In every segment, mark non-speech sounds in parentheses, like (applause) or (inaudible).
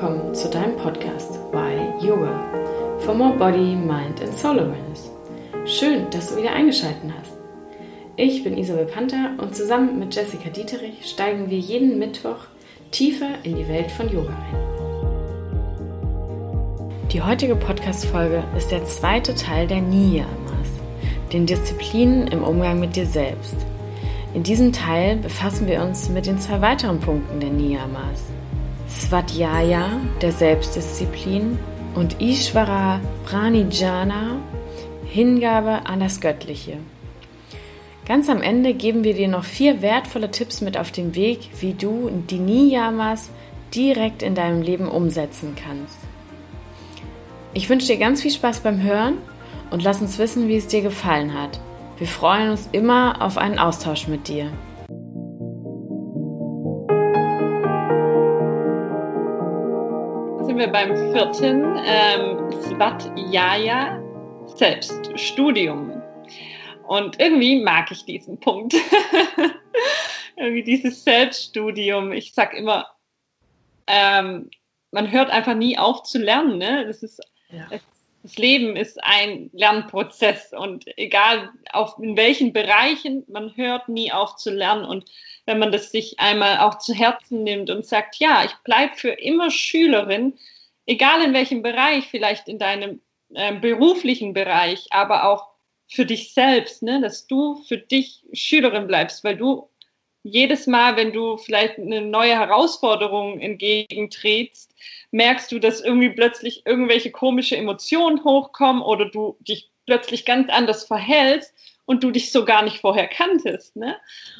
willkommen zu deinem Podcast Why Yoga for More Body, Mind and Soul Awareness. Schön, dass du wieder eingeschaltet hast. Ich bin Isabel Panther und zusammen mit Jessica Dieterich steigen wir jeden Mittwoch tiefer in die Welt von Yoga ein. Die heutige Podcast-Folge ist der zweite Teil der Niyamas, den Disziplinen im Umgang mit dir selbst. In diesem Teil befassen wir uns mit den zwei weiteren Punkten der Niyamas. Svadhyaya, der Selbstdisziplin, und Ishvara Pranijana, Hingabe an das Göttliche. Ganz am Ende geben wir dir noch vier wertvolle Tipps mit auf den Weg, wie du die Niyamas direkt in deinem Leben umsetzen kannst. Ich wünsche dir ganz viel Spaß beim Hören und lass uns wissen, wie es dir gefallen hat. Wir freuen uns immer auf einen Austausch mit dir. Sind wir beim vierten ähm, Svadhyaya Selbststudium. Und irgendwie mag ich diesen Punkt. (laughs) irgendwie dieses Selbststudium. Ich sag immer, ähm, man hört einfach nie auf zu lernen. Ne? Das ist ja. Das Leben ist ein Lernprozess und egal auf, in welchen Bereichen, man hört nie auf zu lernen. Und wenn man das sich einmal auch zu Herzen nimmt und sagt, ja, ich bleibe für immer Schülerin, egal in welchem Bereich, vielleicht in deinem äh, beruflichen Bereich, aber auch für dich selbst, ne, dass du für dich Schülerin bleibst, weil du jedes Mal, wenn du vielleicht eine neue Herausforderung entgegentrittst, merkst du, dass irgendwie plötzlich irgendwelche komische Emotionen hochkommen oder du dich plötzlich ganz anders verhältst und du dich so gar nicht vorher kanntest. Ne?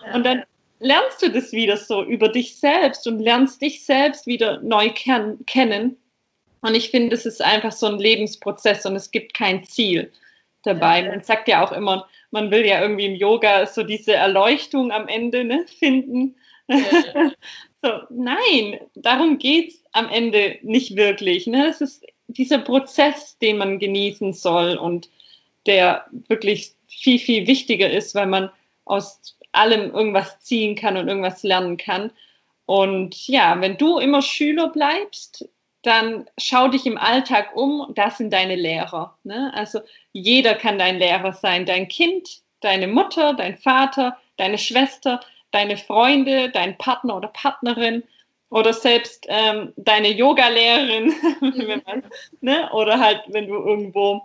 Ja. Und dann lernst du das wieder so über dich selbst und lernst dich selbst wieder neu kennen. Und ich finde, es ist einfach so ein Lebensprozess und es gibt kein Ziel dabei. Man sagt ja auch immer, man will ja irgendwie im Yoga so diese Erleuchtung am Ende ne, finden. Ja. (laughs) so, nein, darum geht es am Ende nicht wirklich. Ne? Es ist dieser Prozess, den man genießen soll und der wirklich viel, viel wichtiger ist, weil man aus allem irgendwas ziehen kann und irgendwas lernen kann. Und ja, wenn du immer Schüler bleibst, dann schau dich im Alltag um, das sind deine Lehrer. Ne? Also jeder kann dein Lehrer sein, dein Kind, deine Mutter, dein Vater, deine Schwester, deine Freunde, dein Partner oder Partnerin oder selbst ähm, deine Yoga-Lehrerin, (laughs) mhm. ne? oder halt, wenn du irgendwo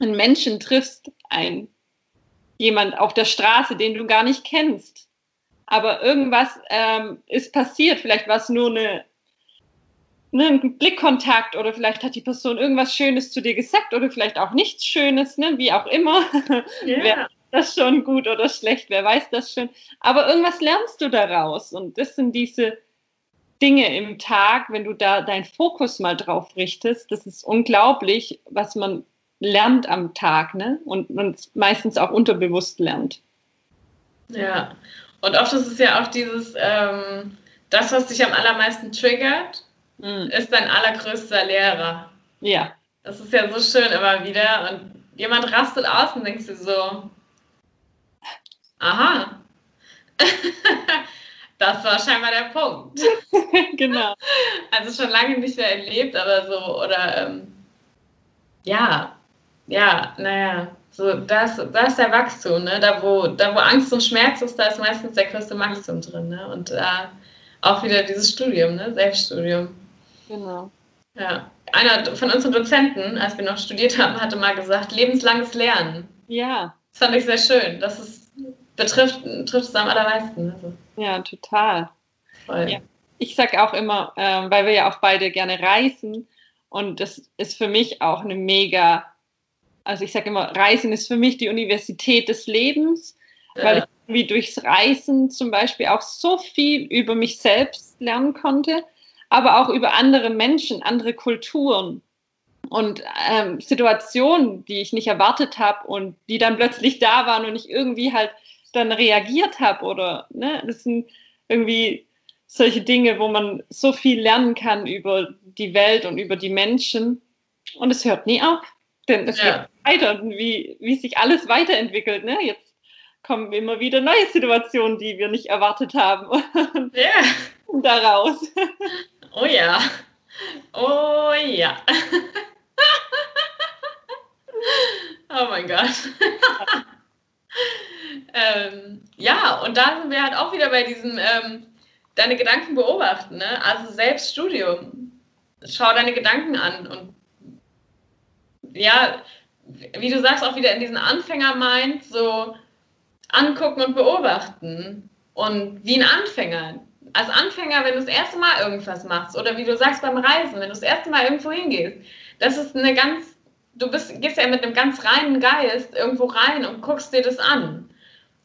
einen Menschen triffst, ein jemand auf der Straße, den du gar nicht kennst. Aber irgendwas ähm, ist passiert, vielleicht war es nur eine, ne, ein Blickkontakt oder vielleicht hat die Person irgendwas Schönes zu dir gesagt oder vielleicht auch nichts Schönes, ne, wie auch immer. (laughs) Yeah. das schon gut oder schlecht, wer weiß das schon. Aber irgendwas lernst du daraus. Und das sind diese Dinge im Tag, wenn du da deinen Fokus mal drauf richtest. Das ist unglaublich, was man lernt am Tag, ne? Und man meistens auch unterbewusst lernt. Ja, und oft ist es ja auch dieses, ähm, das, was dich am allermeisten triggert, mhm. ist dein allergrößter Lehrer. Ja. Das ist ja so schön immer wieder. Und jemand rastet aus und denkst du so, Aha. (laughs) das war scheinbar der Punkt. (laughs) genau. Also schon lange nicht mehr erlebt, aber so, oder ähm, ja, ja, naja, so das, das ist der Wachstum, ne? Da wo, da wo Angst und Schmerz ist, da ist meistens der größte Wachstum drin, ne? Und da äh, auch wieder dieses Studium, ne? Selbststudium. Genau. Ja. Einer von unseren Dozenten, als wir noch studiert haben, hatte mal gesagt, lebenslanges Lernen. Ja. Das fand ich sehr schön. Das ist betrifft, trifft es am allermeisten. Also. Ja, total. Ja. Ich sage auch immer, äh, weil wir ja auch beide gerne reisen und das ist für mich auch eine mega, also ich sage immer, Reisen ist für mich die Universität des Lebens, ja. weil ich irgendwie durchs Reisen zum Beispiel auch so viel über mich selbst lernen konnte, aber auch über andere Menschen, andere Kulturen und ähm, Situationen, die ich nicht erwartet habe und die dann plötzlich da waren und ich irgendwie halt dann reagiert habe oder ne, das sind irgendwie solche Dinge, wo man so viel lernen kann über die Welt und über die Menschen und es hört nie auf, denn es ja. geht weiter, wie, wie sich alles weiterentwickelt. Ne? Jetzt kommen immer wieder neue Situationen, die wir nicht erwartet haben. (laughs) Ja. daraus. Oh ja. Oh ja. (laughs) oh mein Gott. ähm, ja, und da sind wir halt auch wieder bei diesem ähm, deine Gedanken beobachten, ne? Also Selbststudium. Schau deine Gedanken an und ja, wie du sagst, auch wieder in diesen Anfänger-Mind so angucken und beobachten. Und wie ein Anfänger. Als Anfänger, wenn du das erste Mal irgendwas machst oder wie du sagst beim Reisen, wenn du das erste Mal irgendwo hingehst, das ist eine ganz, du bist, gehst ja mit einem ganz reinen Geist irgendwo rein und guckst dir das an.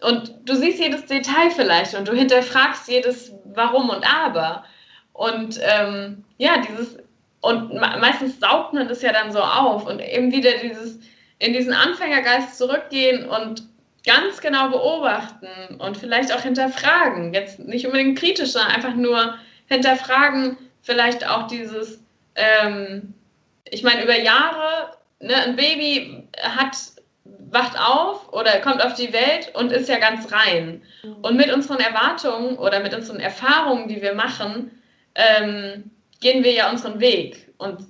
Und du siehst jedes Detail vielleicht und du hinterfragst jedes Warum und Aber. Und ähm, ja, dieses, und meistens saugt man das ja dann so auf und eben wieder dieses, in diesen Anfängergeist zurückgehen und ganz genau beobachten und vielleicht auch hinterfragen. Jetzt nicht unbedingt kritisch, sondern einfach nur hinterfragen, vielleicht auch dieses, ähm, ich meine, über Jahre, ne, ein Baby hat, wacht auf oder kommt auf die Welt und ist ja ganz rein. Mhm. Und mit unseren Erwartungen oder mit unseren Erfahrungen, die wir machen, ähm, gehen wir ja unseren Weg. Und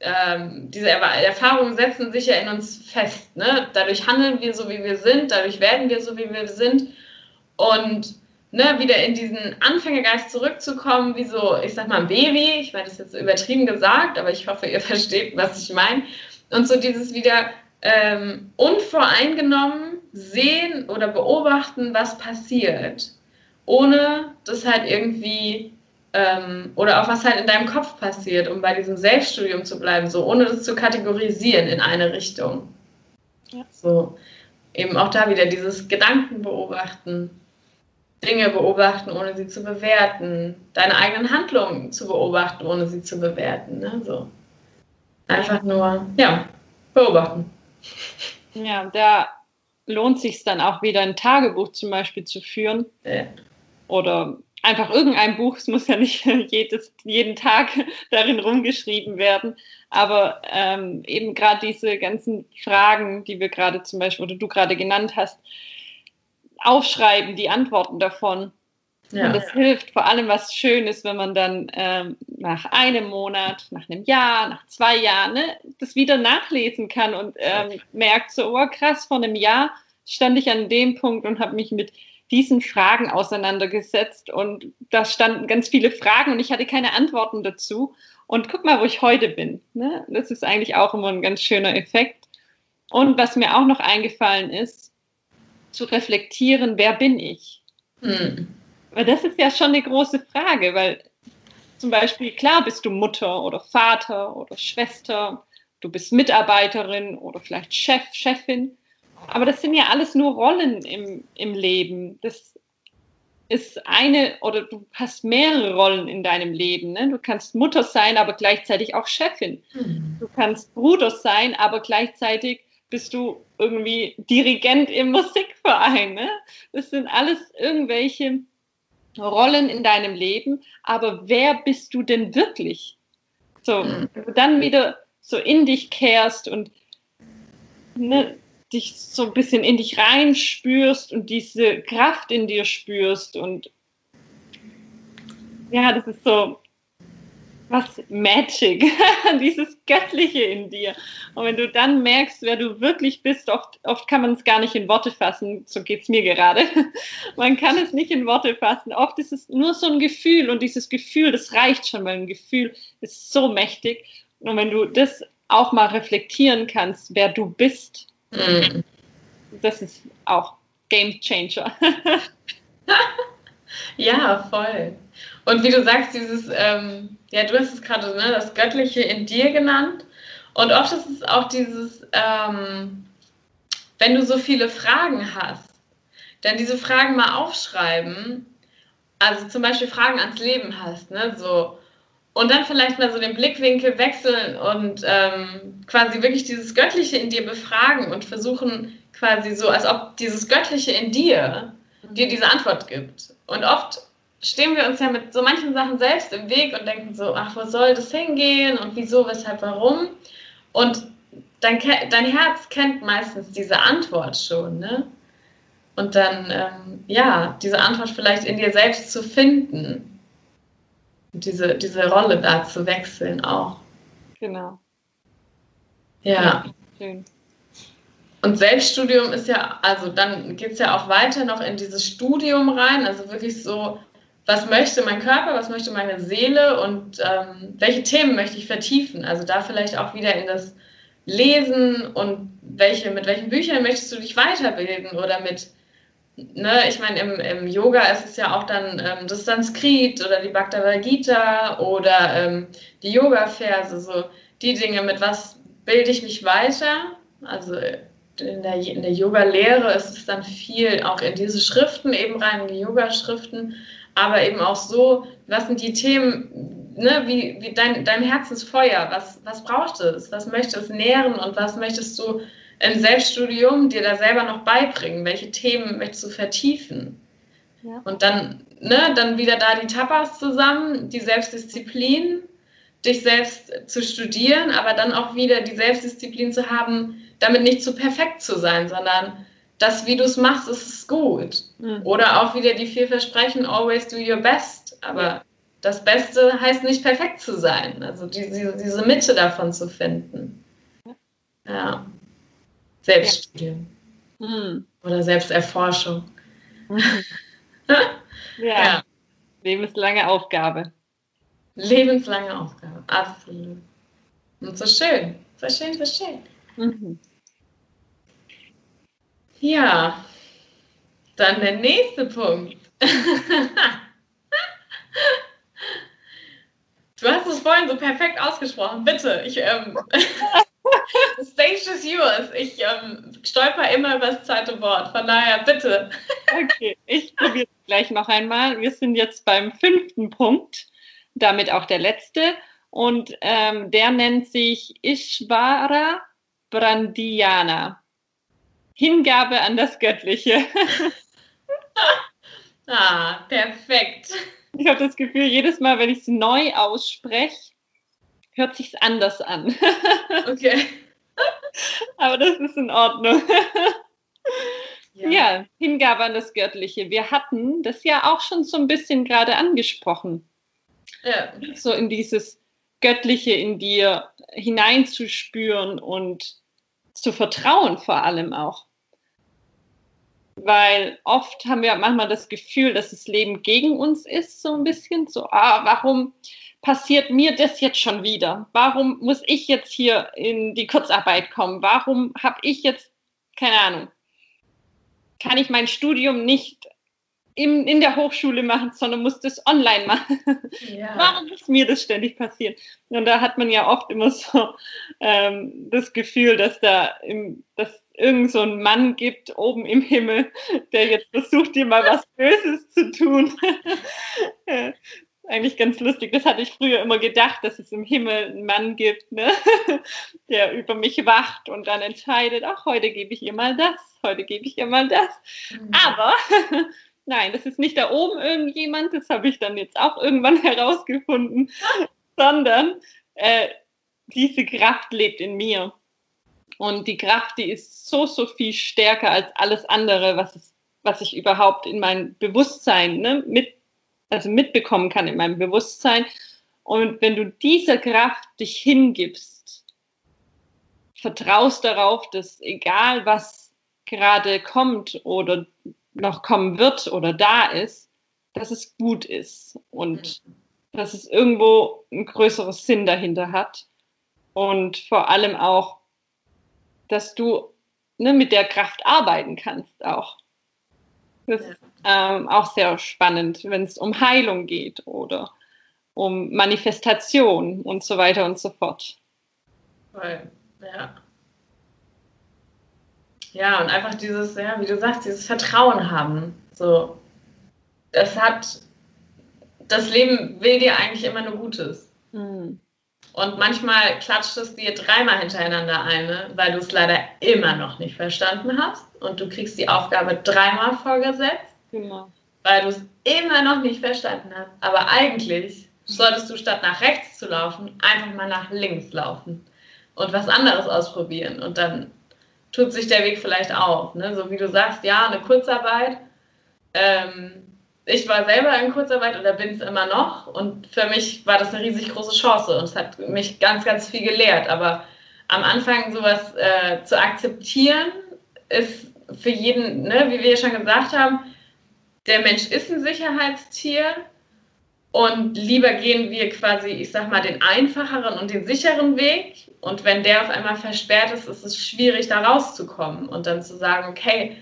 ähm, diese Erfahrungen setzen sich ja in uns fest. Ne? Dadurch handeln wir so, wie wir sind, dadurch werden wir so, wie wir sind. Und ne, wieder in diesen Anfängergeist zurückzukommen, wie so, ich sag mal, ein Baby. Ich meine, das ist jetzt übertrieben gesagt, aber ich hoffe, ihr (laughs) versteht, was ich meine. Und so dieses wieder ähm, unvoreingenommen sehen oder beobachten, was passiert, ohne das halt irgendwie ähm, oder auch was halt in deinem Kopf passiert, um bei diesem Selbststudium zu bleiben, so ohne das zu kategorisieren in eine Richtung. Ja. So eben auch da wieder dieses Gedanken beobachten, Dinge beobachten, ohne sie zu bewerten, deine eigenen Handlungen zu beobachten, ohne sie zu bewerten. Ne? So. Einfach nur, ja, beobachten. Ja, da lohnt sich dann auch wieder ein Tagebuch zum Beispiel zu führen. Ja. Oder einfach irgendein Buch, es muss ja nicht (laughs) jedes, jeden Tag darin rumgeschrieben werden, aber ähm, eben gerade diese ganzen Fragen, die wir gerade zum Beispiel oder du gerade genannt hast, aufschreiben, die Antworten davon. Ja. Und das hilft vor allem, was schön ist, wenn man dann ähm, nach einem Monat, nach einem Jahr, nach zwei Jahren ne, das wieder nachlesen kann und ähm, merkt so, oh krass, vor einem Jahr stand ich an dem Punkt und habe mich mit diesen Fragen auseinandergesetzt und da standen ganz viele Fragen und ich hatte keine Antworten dazu. Und guck mal, wo ich heute bin. Ne? Das ist eigentlich auch immer ein ganz schöner Effekt. Und was mir auch noch eingefallen ist, zu reflektieren, wer bin ich? Hm. Weil das ist ja schon eine große Frage, weil zum Beispiel, klar bist du Mutter oder Vater oder Schwester, du bist Mitarbeiterin oder vielleicht Chef, Chefin. Aber das sind ja alles nur Rollen im, im Leben. Das ist eine oder du hast mehrere Rollen in deinem Leben. Ne? Du kannst Mutter sein, aber gleichzeitig auch Chefin. Mhm. Du kannst Bruder sein, aber gleichzeitig bist du irgendwie Dirigent im Musikverein. Ne? Das sind alles irgendwelche Rollen in deinem Leben. Aber wer bist du denn wirklich? So, mhm. wenn du dann wieder so in dich kehrst und ne, dich so ein bisschen in dich reinspürst und diese Kraft in dir spürst und ja, das ist so was Magic, (laughs) dieses Göttliche in dir. Und wenn du dann merkst, wer du wirklich bist, oft, oft kann man es gar nicht in Worte fassen, so geht es mir gerade. (laughs) Man kann es nicht in Worte fassen. Oft ist es nur so ein Gefühl und dieses Gefühl, das reicht schon, weil ein Gefühl ist so mächtig. Und wenn du das auch mal reflektieren kannst, wer du bist, Mhm. Das ist auch Game Changer. (laughs) ja, voll. Und wie du sagst, dieses, ähm, ja, du hast es gerade, ne, das Göttliche in dir genannt. Und oft ist es auch dieses, ähm, wenn du so viele Fragen hast, dann diese Fragen mal aufschreiben. Also zum Beispiel Fragen ans Leben hast, ne, so, und dann vielleicht mal so den Blickwinkel wechseln und ähm, quasi wirklich dieses Göttliche in dir befragen und versuchen quasi so, als ob dieses Göttliche in dir dir diese Antwort gibt. Und oft stehen wir uns ja mit so manchen Sachen selbst im Weg und denken so, ach, wo soll das hingehen und wieso, weshalb, warum? Und dein, dein Herz kennt meistens diese Antwort schon, ne? Und dann, ähm, ja, diese Antwort vielleicht in dir selbst zu finden diese, diese Rolle da zu wechseln auch. Genau. Ja. ja schön. Und Selbststudium ist ja, also dann geht es ja auch weiter noch in dieses Studium rein, also wirklich so, was möchte mein Körper, was möchte meine Seele und ähm, welche Themen möchte ich vertiefen. Also da vielleicht auch wieder in das Lesen und welche, mit welchen Büchern möchtest du dich weiterbilden oder mit, ne, ich meine, im, im Yoga ist es ja auch dann ähm, das Sanskrit oder die Bhagavad Gita oder ähm, die Yoga-Verse, so die Dinge, mit was bilde ich mich weiter. Also in der, in der Yoga-Lehre ist es dann viel auch in diese Schriften eben rein, in die Yoga-Schriften, aber eben auch so, was sind die Themen, ne, wie, wie dein, dein Herzensfeuer, was, was braucht es, was möchtest es nähren und was möchtest du im Selbststudium dir da selber noch beibringen, welche Themen möchtest du vertiefen. Ja. Und dann, ne, dann wieder da die Tapas zusammen, die Selbstdisziplin, dich selbst zu studieren, aber dann auch wieder die Selbstdisziplin zu haben, damit nicht zu perfekt zu sein, sondern das, wie du es machst, ist gut. Mhm. Oder auch wieder die vier Versprechen, always do your best. Aber das Beste heißt nicht perfekt zu sein. Also die, die, diese Mitte davon zu finden. Ja. Selbststudium. Ja. Mhm. Oder Selbsterforschung. Mhm. (laughs) ja. ja. Lebenslange Aufgabe. Lebenslange Aufgabe, absolut. Und so schön. So schön, so schön. Ja, dann der nächste Punkt. (laughs) du hast es vorhin so perfekt ausgesprochen. Bitte, ich, ähm, (laughs) stage is yours. Ich ähm, stolper immer über das zweite Wort. Von daher, bitte. (laughs) okay, ich probiere es gleich noch einmal. Wir sind jetzt beim fünften Punkt, damit auch der letzte. Und ähm, der nennt sich Ishvara Brandiana. Hingabe an das Göttliche. (laughs) ah, perfekt. Ich habe das Gefühl, jedes Mal, wenn ich es neu ausspreche, hört sich anders an. (laughs) okay. Aber das ist in Ordnung. Ja. ja, Hingabe an das Göttliche. Wir hatten das ja auch schon so ein bisschen gerade angesprochen. Ja. So in dieses Göttliche in dir hineinzuspüren und zu vertrauen vor allem auch. Weil oft haben wir manchmal das Gefühl, dass das Leben gegen uns ist, so ein bisschen. So, ah, warum passiert mir das jetzt schon wieder? Warum muss ich jetzt hier in die Kurzarbeit kommen? Warum habe ich jetzt, keine Ahnung, kann ich mein Studium nicht in, in der Hochschule machen, sondern muss das online machen. Ja. Warum muss mir das ständig passieren? Und da hat man ja oft immer so ähm, das Gefühl, dass da im, dass irgend so ein Mann gibt oben im Himmel, der jetzt versucht, dir mal was Böses zu tun. (laughs) Eigentlich ganz lustig. Das hatte ich früher immer gedacht, dass es im Himmel einen Mann gibt, ne? (laughs) der über mich wacht und dann entscheidet, ach, heute gebe ich ihr mal das, heute gebe ich ihr mal das. Mhm. Aber (laughs) Nein, das ist nicht da oben irgendjemand, das habe ich dann jetzt auch irgendwann (laughs) herausgefunden, sondern äh, diese Kraft lebt in mir. Und die Kraft, die ist so, so viel stärker als alles andere, was, es, was ich überhaupt in meinem Bewusstsein ne, mit, also mitbekommen kann in meinem Bewusstsein. Und wenn du dieser Kraft dich hingibst, vertraust darauf, dass egal was gerade kommt oder noch kommen wird oder da ist, dass es gut ist und dass es irgendwo ein größeres Sinn dahinter hat. Und vor allem auch, dass du ne, mit der Kraft arbeiten kannst auch. Das ist ähm, auch sehr spannend, wenn es um Heilung geht oder um Manifestation und so weiter und so fort. Voll, ja. Ja, und einfach dieses, ja, wie du sagst, dieses Vertrauen haben. So, das hat, das Leben will dir eigentlich immer nur Gutes. Mhm. Und manchmal klatscht es dir dreimal hintereinander ein, ne? weil du es leider immer noch nicht verstanden hast und du kriegst die Aufgabe dreimal vorgesetzt, genau. weil du es immer noch nicht verstanden hast. Aber eigentlich solltest du statt nach rechts zu laufen, einfach mal nach links laufen und was anderes ausprobieren und dann tut sich der Weg vielleicht auf. Ne? So wie du sagst, ja, eine Kurzarbeit. Ähm, ich war selber in Kurzarbeit oder bin es immer noch und für mich war das eine riesig große Chance und es hat mich ganz, ganz viel gelehrt. Aber am Anfang sowas äh, zu akzeptieren, ist für jeden, ne, wie wir ja schon gesagt haben, der Mensch ist ein Sicherheitstier und lieber gehen wir quasi, ich sag mal, den einfacheren und den sicheren Weg. Und wenn der auf einmal versperrt ist, ist es schwierig, da rauszukommen und dann zu sagen, okay,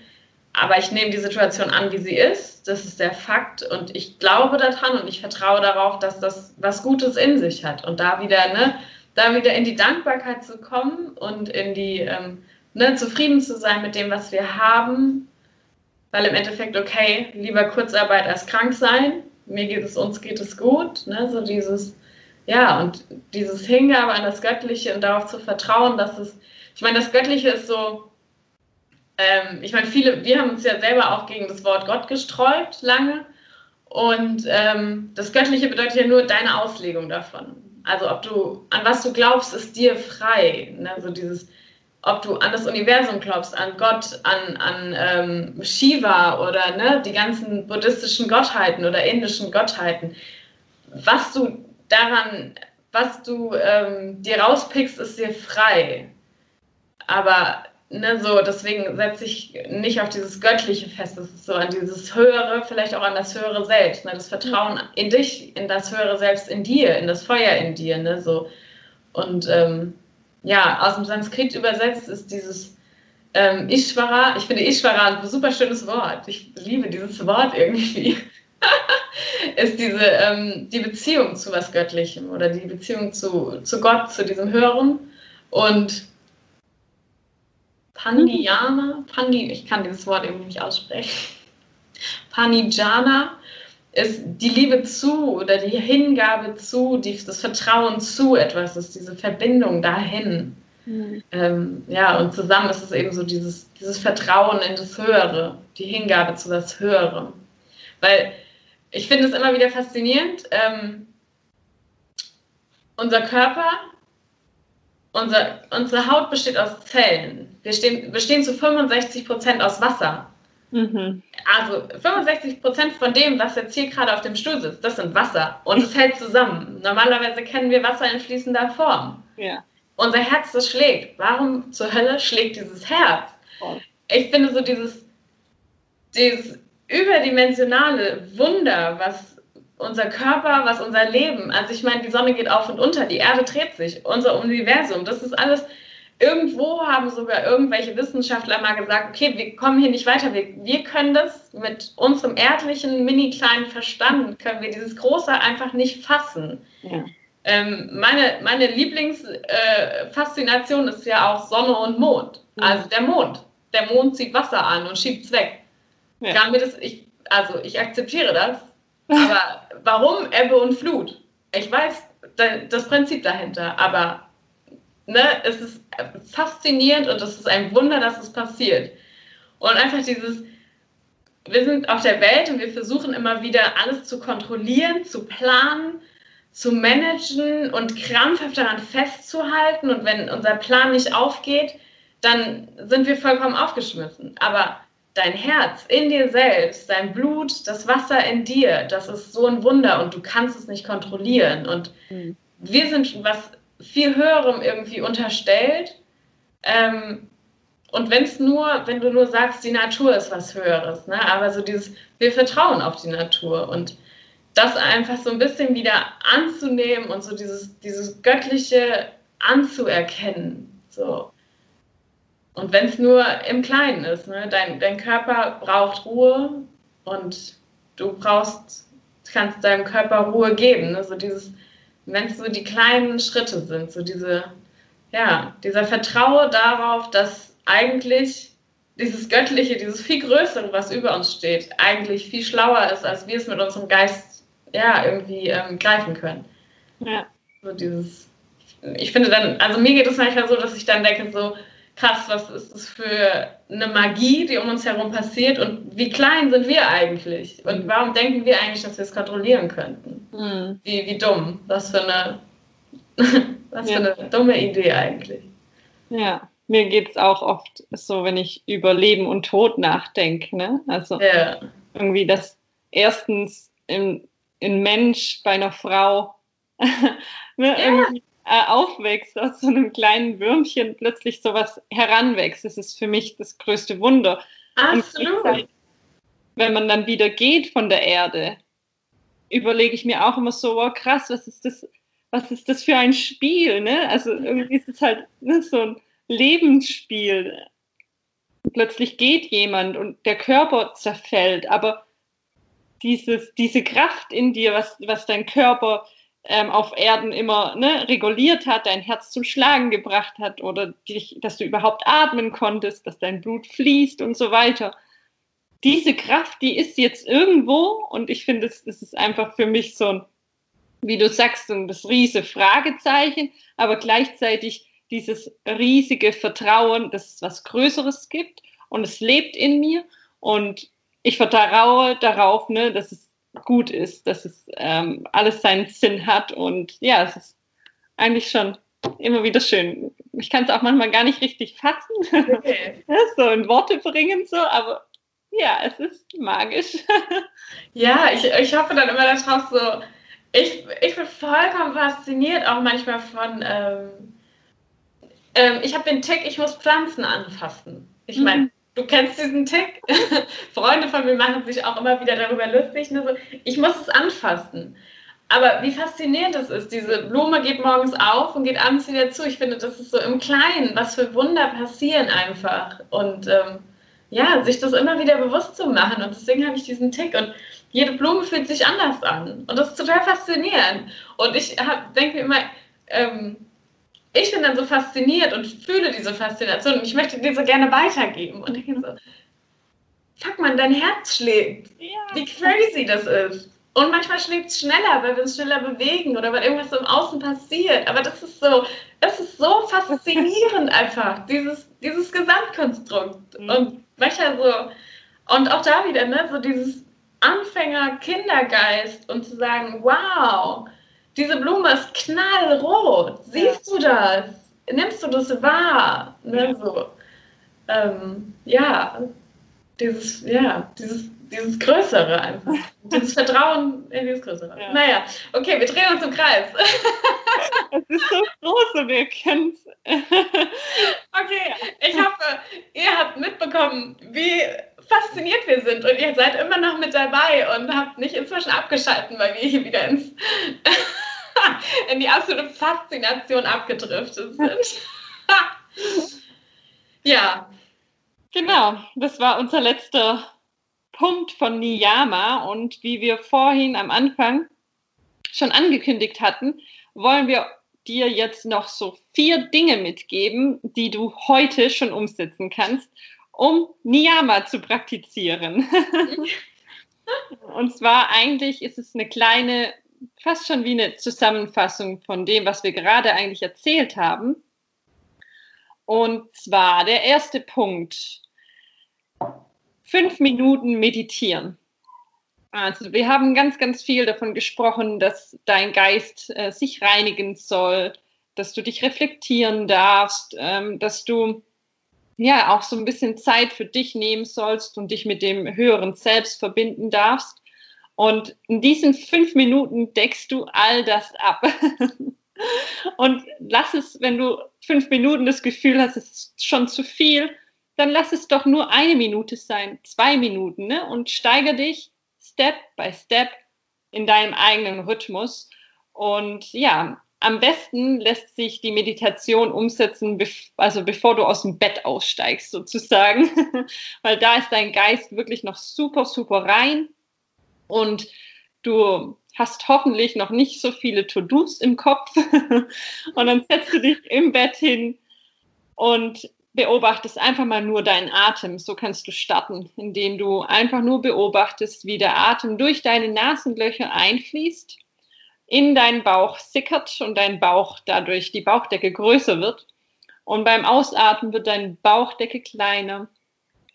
aber ich nehme die Situation an, wie sie ist. Das ist der Fakt. Und ich glaube daran und ich vertraue darauf, dass das was Gutes in sich hat. Und da wieder, ne, da wieder in die Dankbarkeit zu kommen und in die, ähm, ne, zufrieden zu sein mit dem, was wir haben. Weil im Endeffekt, okay, lieber Kurzarbeit als krank sein. Mir geht es, uns geht es gut. Ne, so dieses, ja, und dieses Hingabe an das Göttliche und darauf zu vertrauen, dass es, ich meine, das Göttliche ist so, ähm, ich meine, viele, wir haben uns ja selber auch gegen das Wort Gott gesträubt lange. Und ähm, das Göttliche bedeutet ja nur deine Auslegung davon. Also ob du, an was du glaubst, ist dir frei. Ne? Also dieses, ob du an das Universum glaubst, an Gott, an, an ähm, Shiva oder ne, die ganzen buddhistischen Gottheiten oder indischen Gottheiten. Was du daran, was du ähm, dir rauspickst, ist dir frei. Aber ne, so, deswegen setze ich nicht auf dieses Göttliche fest, das ist so an dieses Höhere, vielleicht auch an das Höhere Selbst, ne, das Vertrauen in dich, in das Höhere Selbst in dir, in das Feuer in dir, ne, so. Und ähm, ja, aus dem Sanskrit übersetzt ist dieses ähm, Ishvara, ich finde Ishvara ein super schönes Wort, ich liebe dieses Wort irgendwie, (laughs) ist diese, ähm, die Beziehung zu was Göttlichem oder die Beziehung zu, zu Gott, zu diesem Hören. Und Pandiyana, Pandi, ich kann dieses Wort irgendwie nicht aussprechen. Panijana ist die Liebe zu oder die Hingabe zu, die, das Vertrauen zu etwas, ist diese Verbindung dahin. Mhm. Ähm, ja, und zusammen ist es eben so dieses, dieses Vertrauen in das Höhere, die Hingabe zu das Höhere. Weil ich finde es immer wieder faszinierend, ähm, unser Körper unser, unsere Haut besteht aus Zellen. Wir stehen, bestehen zu 65 Prozent aus Wasser. Mhm. Also 65 Prozent von dem, was jetzt hier gerade auf dem Stuhl sitzt, das sind Wasser. Und es hält zusammen. Normalerweise kennen wir Wasser in fließender Form. Ja. Unser Herz, das schlägt. Warum zur Hölle schlägt dieses Herz? Ich finde so dieses, dieses überdimensionale Wunder, was unser Körper, was unser Leben. Also ich meine, die Sonne geht auf und unter, die Erde dreht sich, unser Universum, das ist alles. Irgendwo haben sogar irgendwelche Wissenschaftler mal gesagt, okay, wir kommen hier nicht weiter. Wir, wir können das mit unserem erdlichen, mini kleinen Verstand, können wir dieses Große einfach nicht fassen. Ja. Ähm, meine meine Lieblingsfaszination äh, ist ja auch Sonne und Mond. Ja. Also der Mond. Der Mond zieht Wasser an und schiebt es weg. Ja. Mir das, ich, also ich akzeptiere das, aber (laughs) warum Ebbe und Flut? Ich weiß das Prinzip dahinter, aber ne, es ist faszinierend und es ist ein Wunder, dass es passiert. Und einfach dieses, wir sind auf der Welt und wir versuchen immer wieder alles zu kontrollieren, zu planen, zu managen und krampfhaft daran festzuhalten. Und wenn unser Plan nicht aufgeht, dann sind wir vollkommen aufgeschmissen. Aber dein Herz in dir selbst, dein Blut, das Wasser in dir, das ist so ein Wunder und du kannst es nicht kontrollieren. Und mhm. wir sind was viel Höherem irgendwie unterstellt. Ähm, und wenn es nur, wenn du nur sagst, die Natur ist was Höheres, ne? aber so dieses, wir vertrauen auf die Natur und das einfach so ein bisschen wieder anzunehmen und so dieses, dieses Göttliche anzuerkennen. So. Und wenn es nur im Kleinen ist, ne? dein, dein Körper braucht Ruhe und du brauchst, kannst deinem Körper Ruhe geben. Ne? So dieses, wenn es so die kleinen Schritte sind, so diese, ja, dieser Vertraue darauf, dass eigentlich dieses Göttliche, dieses viel Größere, was über uns steht, eigentlich viel schlauer ist, als wir es mit unserem Geist ja irgendwie ähm, greifen können. Ja. So dieses, ich finde dann, also mir geht es manchmal so, dass ich dann denke, so, krass, was ist das für eine Magie, die um uns herum passiert und wie klein sind wir eigentlich? Und mhm. warum denken wir eigentlich, dass wir es kontrollieren könnten? Mhm. Wie, wie dumm. Was für eine, (laughs) was ja. für eine dumme Idee eigentlich. Ja, mir geht es auch oft so, wenn ich über Leben und Tod nachdenke. Ne? Also ja. irgendwie, dass erstens ein, Mensch bei einer Frau (laughs) ne, ja. Äh, aufwächst, aus so einem kleinen Würmchen plötzlich sowas heranwächst. Das ist für mich das größte Wunder. Absolut. wenn man dann wieder geht von der Erde, überlege ich mir auch immer so, wow, krass, was ist das, was ist das für ein Spiel, ne? Also irgendwie ist es halt ne, so ein Lebensspiel. Plötzlich geht jemand und der Körper zerfällt, aber dieses, diese Kraft in dir, was, was dein Körper ähm, auf Erden immer ne, reguliert hat, dein Herz zum Schlagen gebracht hat oder dich, dass du überhaupt atmen konntest, dass dein Blut fließt und so weiter. Diese Kraft, die ist jetzt irgendwo und ich finde, es ist einfach für mich so ein, wie du sagst, so das riesige Fragezeichen, aber gleichzeitig dieses riesige Vertrauen, dass es was Größeres gibt und es lebt in mir und ich vertraue darauf, ne, dass es gut ist, dass es ähm, alles seinen Sinn hat und ja, es ist eigentlich schon immer wieder schön. Ich kann es auch manchmal gar nicht richtig fassen, okay. (laughs) so in Worte bringen, so, aber ja, es ist magisch. (laughs) ja, ich, ich hoffe dann immer darauf so, ich, ich bin vollkommen fasziniert auch manchmal von, ähm, ähm, ich habe den Tick, ich muss Pflanzen anfassen. Ich meine, mhm. Du kennst diesen Tick. (laughs) Freunde von mir machen sich auch immer wieder darüber lustig. Ne? So, ich muss es anfassen. Aber wie faszinierend das ist, diese Blume geht morgens auf und geht abends wieder zu. Ich finde, das ist so im Kleinen, was für Wunder passieren einfach. Und ähm, ja, sich das immer wieder bewusst zu machen. Und deswegen habe ich diesen Tick. Und jede Blume fühlt sich anders an. Und das ist total faszinierend. Und ich denke mir immer, ähm, ich bin dann so fasziniert und fühle diese Faszination und ich möchte dir so gerne weitergeben. Und denke so, fuck man, dein Herz schlägt. Ja. Wie crazy das ist. Und manchmal schlägt es schneller, weil wir uns schneller bewegen oder weil irgendwas im Außen passiert. Aber das ist so, das ist so faszinierend (laughs) einfach, dieses, dieses Gesamtkonstrukt. Mhm. Und manchmal so, und auch da wieder, ne, so dieses Anfänger-Kindergeist und zu sagen, wow, diese Blume ist knallrot. Siehst du das? Nimmst du das wahr? Ne, ja. So. Ähm, ja, dieses, ja, dieses, dieses Größere einfach. dieses Vertrauen in dieses Größere. Ja. Naja, okay, wir drehen uns im Kreis. (laughs) Es ist so groß und ihr kennt (laughs) Okay, ich hoffe, ihr habt mitbekommen, wie fasziniert wir sind und ihr seid immer noch mit dabei und habt nicht inzwischen abgeschalten, weil wir hier wieder ins (laughs) in die absolute Faszination abgedriftet sind. (laughs) ja. Genau, das war unser letzter Punkt von Niyama und wie wir vorhin am Anfang schon angekündigt hatten, wollen wir dir jetzt noch so vier Dinge mitgeben, die du heute schon umsetzen kannst, um Niyama zu praktizieren. (laughs) und zwar eigentlich ist es eine kleine fast schon wie eine Zusammenfassung von dem, was wir gerade eigentlich erzählt haben. Und zwar der erste Punkt. Fünf Minuten meditieren. Also wir haben ganz, ganz viel davon gesprochen, dass dein Geist äh, sich reinigen soll, dass du dich reflektieren darfst, ähm, dass du ja auch so ein bisschen Zeit für dich nehmen sollst und dich mit dem höheren Selbst verbinden darfst. Und in diesen fünf Minuten deckst du all das ab. (laughs) Und lass es, wenn du fünf Minuten das Gefühl hast, es ist schon zu viel, dann lass es doch nur eine Minute sein, zwei Minuten, ne? Und steigere dich Step by Step in deinem eigenen Rhythmus. Und ja, am besten lässt sich die Meditation umsetzen, also bevor du aus dem Bett aussteigst, sozusagen, (laughs) weil da ist dein Geist wirklich noch super, super rein und du hast hoffentlich noch nicht so viele To-Dos im Kopf (laughs) und dann setzt du dich im Bett hin und beobachtest einfach mal nur deinen Atem. So kannst du starten, indem du einfach nur beobachtest, wie der Atem durch deine Nasenlöcher einfließt, in deinen Bauch sickert und dein Bauch dadurch die Bauchdecke größer wird. Und beim Ausatmen wird deine Bauchdecke kleiner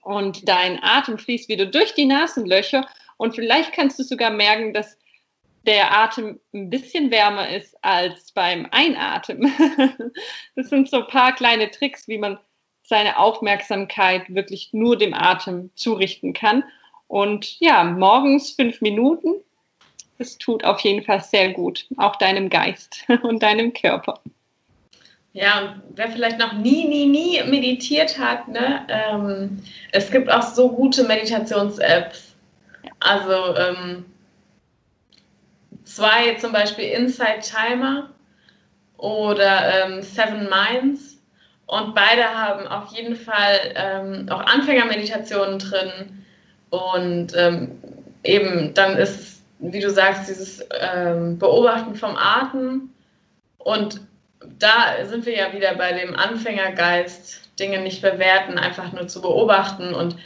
und dein Atem fließt wieder durch die Nasenlöcher und vielleicht kannst du sogar merken, dass der Atem ein bisschen wärmer ist als beim Einatmen. (laughs) Das sind so ein paar kleine Tricks, wie man seine Aufmerksamkeit wirklich nur dem Atem zurichten kann. Und ja, morgens fünf Minuten. Es tut auf jeden Fall sehr gut, auch deinem Geist (laughs) und deinem Körper. Ja, wer vielleicht noch nie, nie, nie meditiert hat, ne, ähm, es gibt auch so gute Meditations-Apps. Also ähm, zwei zum Beispiel Inside Timer oder ähm, Seven Minds. Und beide haben auf jeden Fall ähm, auch Anfängermeditationen drin. Und ähm, eben dann ist, wie du sagst, dieses ähm, Beobachten vom Atem und da sind wir ja wieder bei dem Anfängergeist, Dinge nicht bewerten, einfach nur zu beobachten und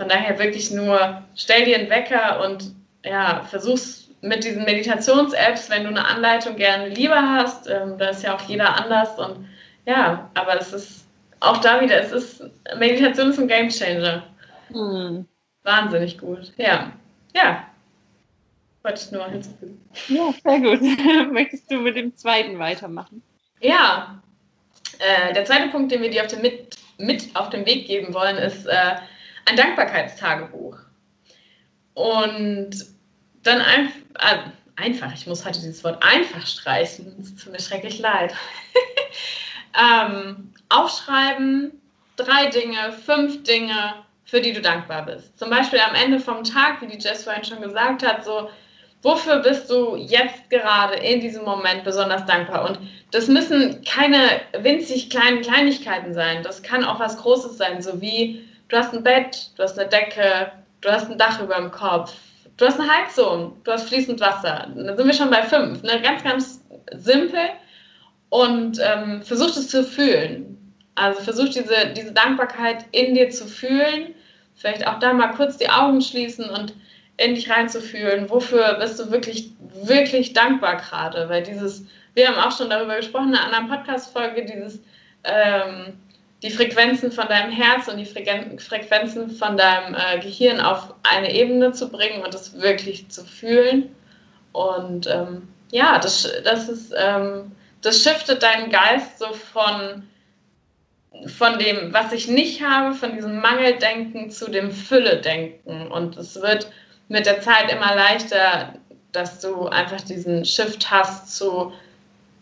von daher wirklich nur stell dir einen Wecker und ja, versuch's mit diesen Meditations-Apps, wenn du eine Anleitung gerne lieber hast, ähm, da ist ja auch jeder anders und ja, aber es ist auch da wieder, es ist, Meditation ist ein Gamechanger. Hm. Wahnsinnig gut, ja. Ja, wollte ich nur hinzufügen. Ja, sehr gut. (laughs) Möchtest du mit dem zweiten weitermachen? Ja, äh, der zweite Punkt, den wir dir auf den mit, mit auf den Weg geben wollen, ist äh, ein Dankbarkeitstagebuch. Und dann ein, äh, einfach, ich muss heute dieses Wort einfach streichen, es tut mir schrecklich leid. (laughs) ähm, aufschreiben, drei Dinge, fünf Dinge, für die du dankbar bist. Zum Beispiel am Ende vom Tag, wie die Jess vorhin schon gesagt hat, so Wofür bist du jetzt gerade in diesem Moment besonders dankbar? Und das müssen keine winzig kleinen Kleinigkeiten sein. Das kann auch was Großes sein, so wie du hast ein Bett, du hast eine Decke, du hast ein Dach über dem Kopf, du hast eine Heizung, du hast fließend Wasser. Dann sind wir schon bei fünf. Ne? Ganz, ganz simpel und ähm, versuch es zu fühlen. Also versuch diese, diese Dankbarkeit in dir zu fühlen. Vielleicht auch da mal kurz die Augen schließen und in dich reinzufühlen, wofür bist du wirklich, wirklich dankbar gerade? Weil dieses, wir haben auch schon darüber gesprochen in einer anderen Podcast-Folge, dieses, ähm, die Frequenzen von deinem Herz und die Frequenzen von deinem äh, Gehirn auf eine Ebene zu bringen und das wirklich zu fühlen. Und ähm, ja, das, das ist, ähm, das shiftet deinen Geist so von, von dem, was ich nicht habe, von diesem Mangeldenken zu dem Fülle-Denken. Und es wird mit der Zeit immer leichter, dass du einfach diesen Shift hast zu,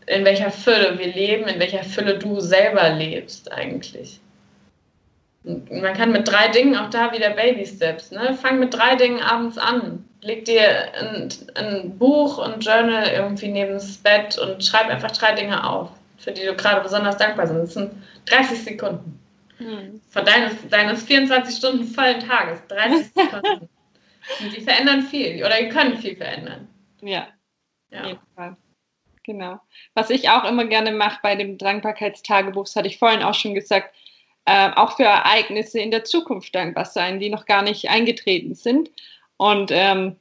in welcher Fülle wir leben, in welcher Fülle du selber lebst eigentlich. Und man kann mit drei Dingen auch da wieder Baby Steps. Ne? Fang mit drei Dingen abends an. Leg dir ein, ein Buch und Journal irgendwie neben das Bett und schreib einfach drei Dinge auf, für die du gerade besonders dankbar bist. Das sind 30 Sekunden. Hm. Von deines, deines 24 Stunden vollen Tages. 30 (laughs) Sekunden. Die verändern viel oder die können viel verändern. Ja, ja. jeden Fall. Genau. Was ich auch immer gerne mache bei dem Dankbarkeitstagebuch, das hatte ich vorhin auch schon gesagt, äh, auch für Ereignisse in der Zukunft dankbar sein, die noch gar nicht eingetreten sind. Und ähm,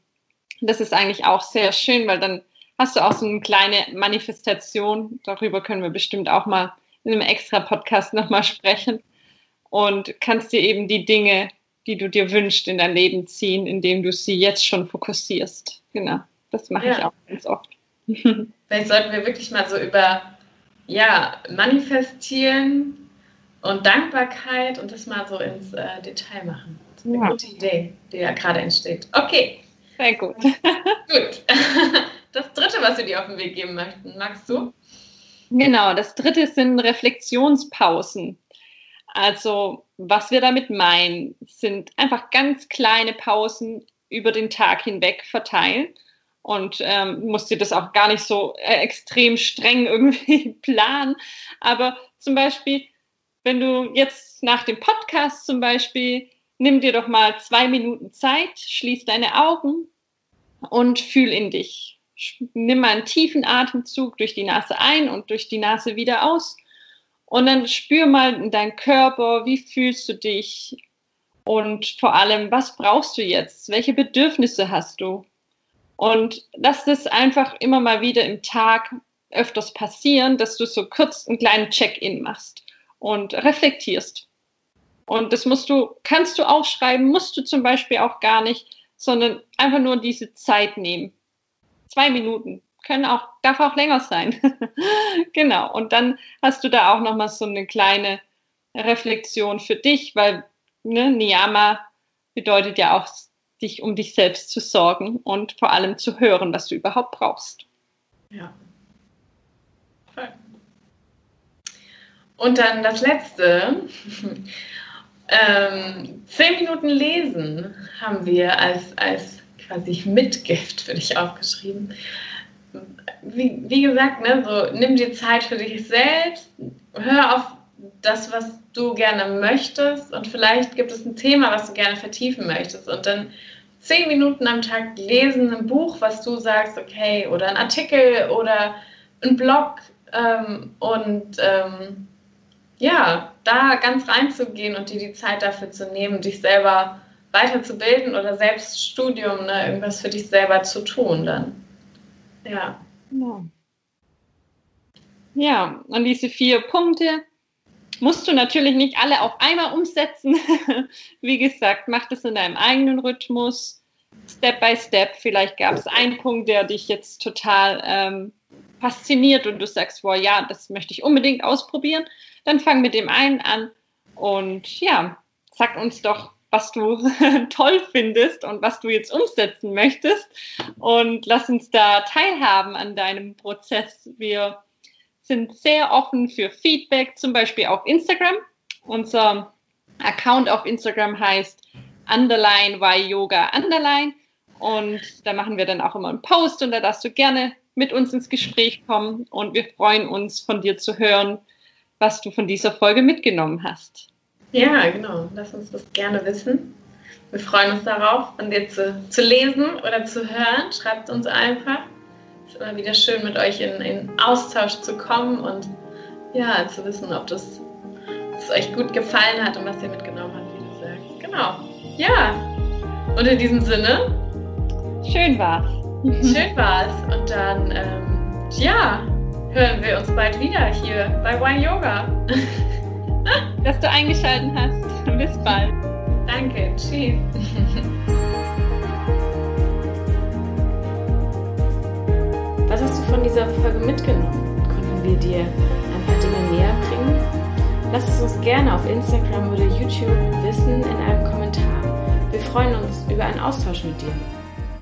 das ist eigentlich auch sehr schön, weil dann hast du auch so eine kleine Manifestation. Darüber können wir bestimmt auch mal in einem extra Podcast nochmal sprechen. Und kannst dir eben die Dinge die du dir wünschst, in dein Leben ziehen, indem du sie jetzt schon fokussierst. Genau, das mache ja. ich auch ganz oft. (laughs) Vielleicht sollten wir wirklich mal so über ja, Manifestieren und Dankbarkeit und das mal so ins äh, Detail machen. Das ist eine ja. gute Idee, die ja gerade entsteht. Okay. Sehr gut. (laughs) gut. (laughs) Das dritte, was wir dir auf den Weg geben möchten, magst du? Genau, das dritte sind Reflexionspausen. Also, was wir damit meinen, sind einfach ganz kleine Pausen über den Tag hinweg verteilen. Und ähm, musst dir das auch gar nicht so äh, extrem streng (laughs) irgendwie planen. Aber zum Beispiel, wenn du jetzt nach dem Podcast zum Beispiel, nimm dir doch mal zwei Minuten Zeit, schließ deine Augen und fühl in dich. Nimm mal einen tiefen Atemzug durch die Nase ein und durch die Nase wieder aus und dann spür mal in deinen Körper, wie fühlst du dich und vor allem, was brauchst du jetzt? Welche Bedürfnisse hast du? Und lass das einfach immer mal wieder im Tag öfters passieren, dass du so kurz einen kleinen Check-in machst und reflektierst. Und das musst du, kannst du aufschreiben, musst du zum Beispiel auch gar nicht, sondern einfach nur diese Zeit nehmen. Zwei Minuten können auch, darf auch länger sein. (laughs) genau. Und dann hast du da auch nochmal so eine kleine Reflexion für dich, weil ne, Niyama bedeutet ja auch dich um dich selbst zu sorgen und vor allem zu hören, was du überhaupt brauchst. Ja. Und dann das letzte. (laughs) ähm, zehn Minuten lesen haben wir als, als quasi Mitgift für dich aufgeschrieben. Wie, wie gesagt, ne, so, nimm dir Zeit für dich selbst, hör auf das, was du gerne möchtest und vielleicht gibt es ein Thema, was du gerne vertiefen möchtest und dann zehn Minuten am Tag lesen, ein Buch, was du sagst, okay, oder ein Artikel oder ein Blog ähm, und ähm, ja, da ganz reinzugehen und dir die Zeit dafür zu nehmen, dich selber weiterzubilden oder Selbststudium, ne, irgendwas für dich selber zu tun dann. Ja. Ja, ja und diese vier Punkte musst du natürlich nicht alle auf einmal umsetzen. (laughs) Wie gesagt, mach das in deinem eigenen Rhythmus, Step by Step. Vielleicht gab es einen Punkt, der dich jetzt total ähm, fasziniert und du sagst, wow, ja, das möchte ich unbedingt ausprobieren. Dann fang mit dem einen an und ja, sag uns doch, was du (laughs) toll findest und was du jetzt umsetzen möchtest und lass uns da teilhaben an deinem Prozess. Wir sind sehr offen für Feedback, zum Beispiel auf Instagram. Unser Account auf Instagram heißt underline y yoga underline und da machen wir dann auch immer einen Post und da darfst du gerne mit uns ins Gespräch kommen und wir freuen uns von dir zu hören, was du von dieser Folge mitgenommen hast. Ja, genau. Lass uns das gerne wissen. Wir freuen uns darauf, von dir zu, zu lesen oder zu hören. Schreibt uns einfach. Es ist immer wieder schön, mit euch in, in Austausch zu kommen und ja, zu wissen, ob das, das euch gut gefallen hat und was ihr mitgenommen habt, wie du sagst. Genau. Ja. Und in diesem Sinne. Schön war's. Schön war's. Und dann, ähm, ja, hören wir uns bald wieder hier bei Wine Yoga. (laughs) dass du eingeschaltet hast. Bis bald. Danke. Tschüss. (laughs) Was hast du von dieser Folge mitgenommen? Konnten wir dir ein paar Dinge näher bringen? Lass es uns gerne auf Instagram oder YouTube wissen in einem Kommentar. Wir freuen uns über einen Austausch mit dir.